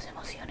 nos emociona.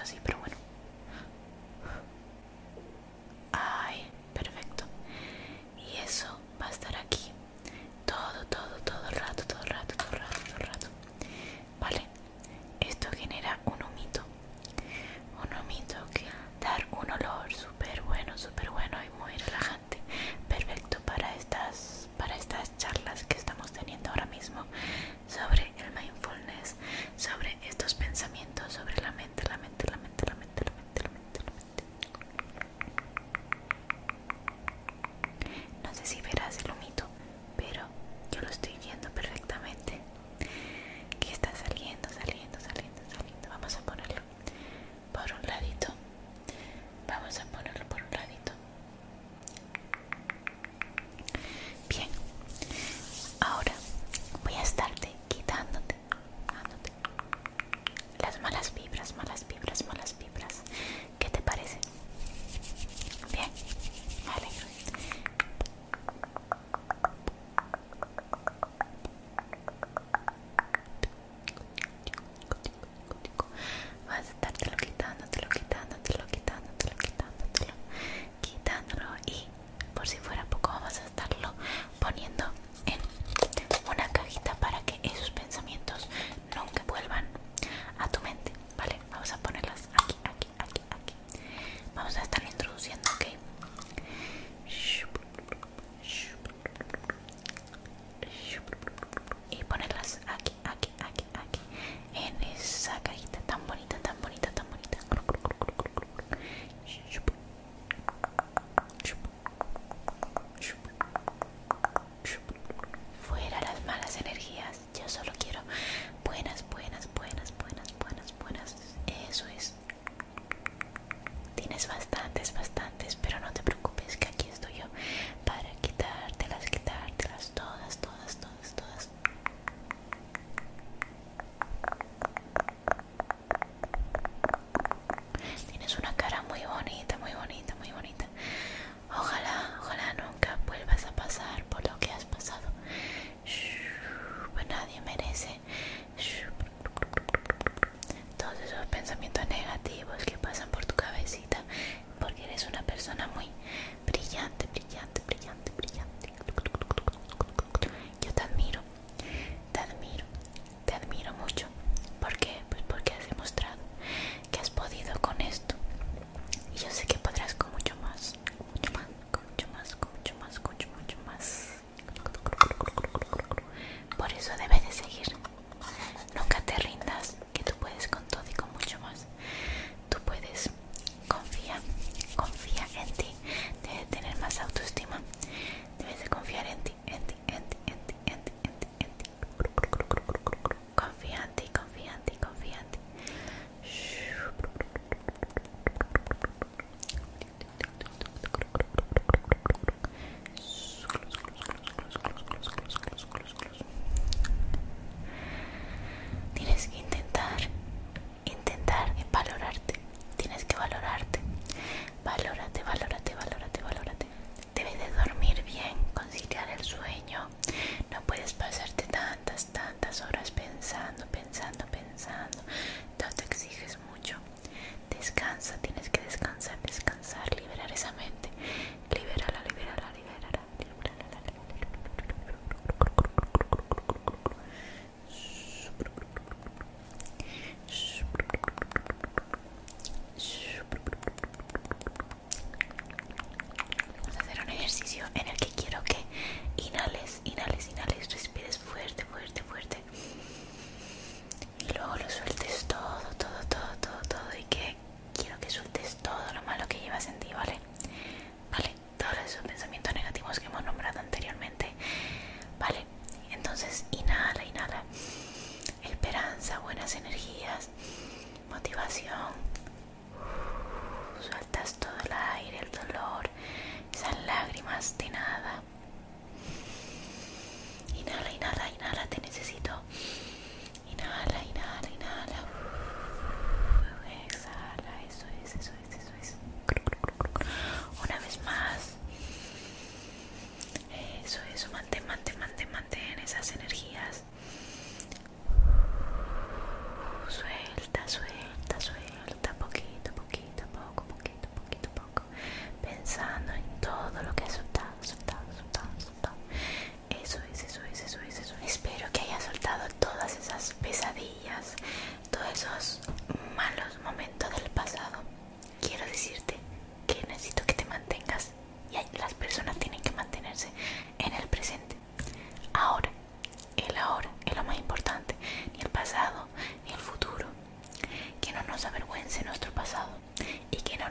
Así, pero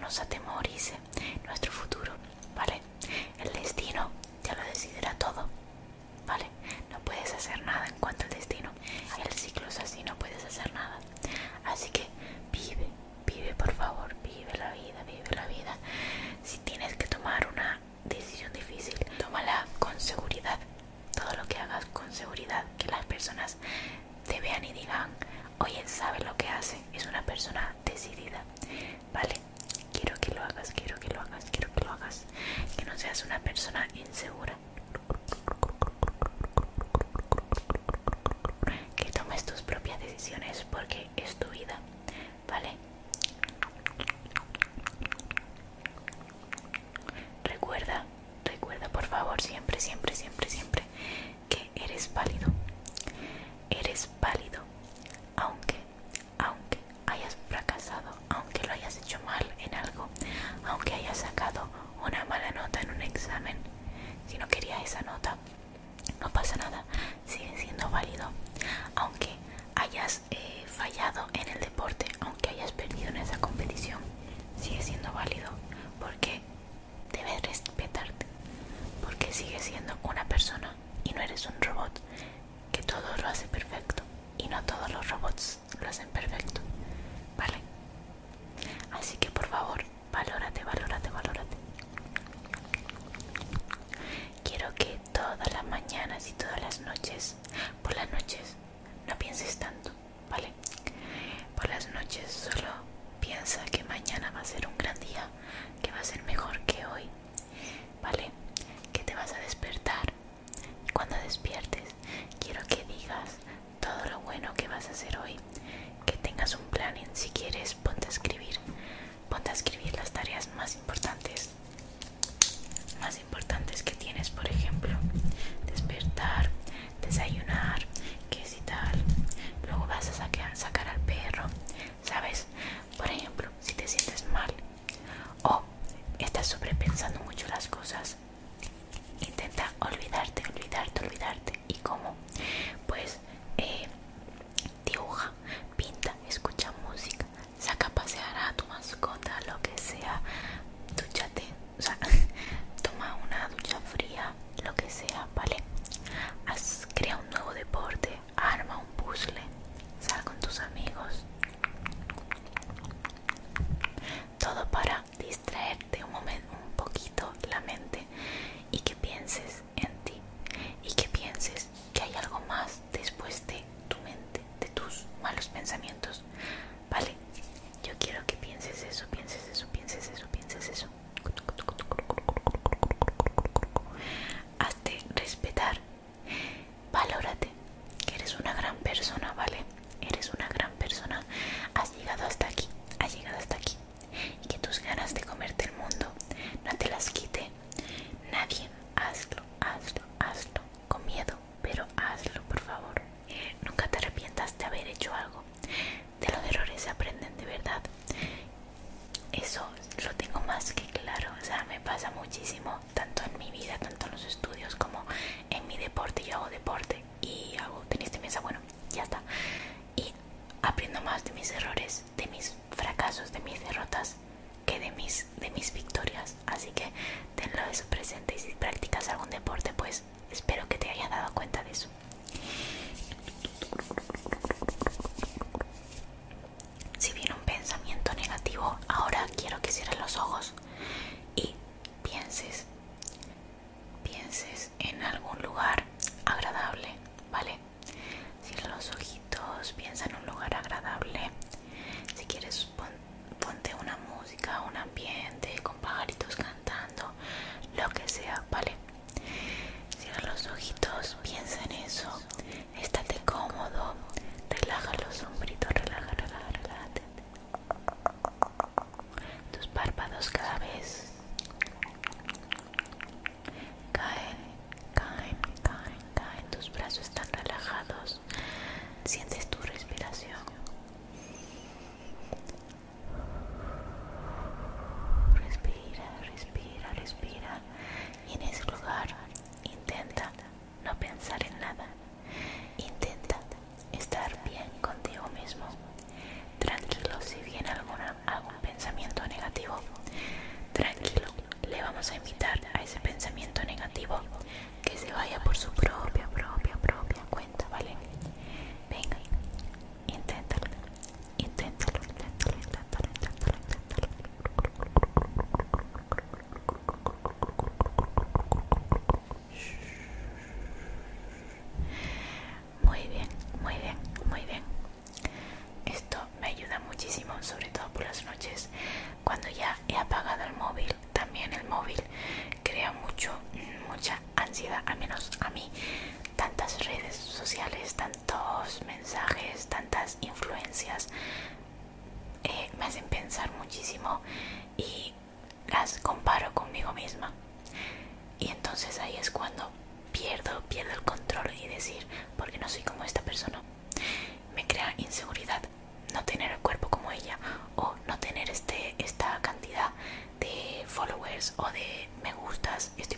nos atemorice de su presente y si practicas algún deporte pues espero que te hayas dado cuenta de eso. Si viene un pensamiento negativo, ahora quiero que cierres los ojos y pienses, pienses en algún lugar agradable, ¿vale? Cierra los ojitos, piensa en un lugar agradable. Si quieres, pon, ponte una música, un ambiente 慢慢。sobre todo por las noches, cuando ya he apagado el móvil. También el móvil crea mucho, mucha ansiedad, al menos a mí. Tantas redes sociales, tantos mensajes, tantas influencias eh, me hacen pensar muchísimo y las comparo conmigo misma. Y entonces ahí es cuando pierdo, pierdo el control y decir, porque no soy como esta persona. Me crea inseguridad no tener seguidores o de me gustas. Estoy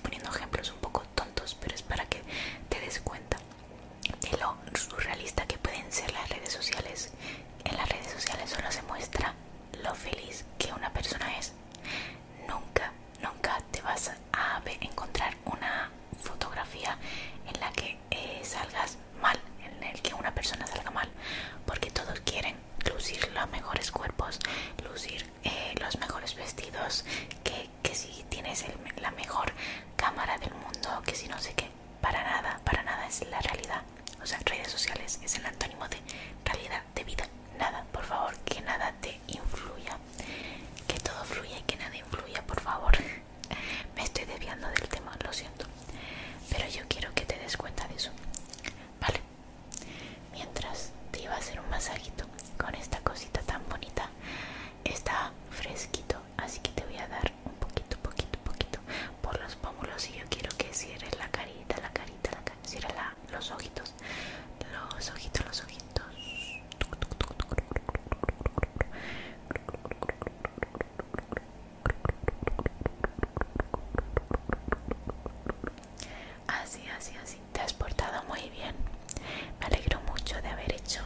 gracias, te has portado muy bien. Me alegro mucho de haber hecho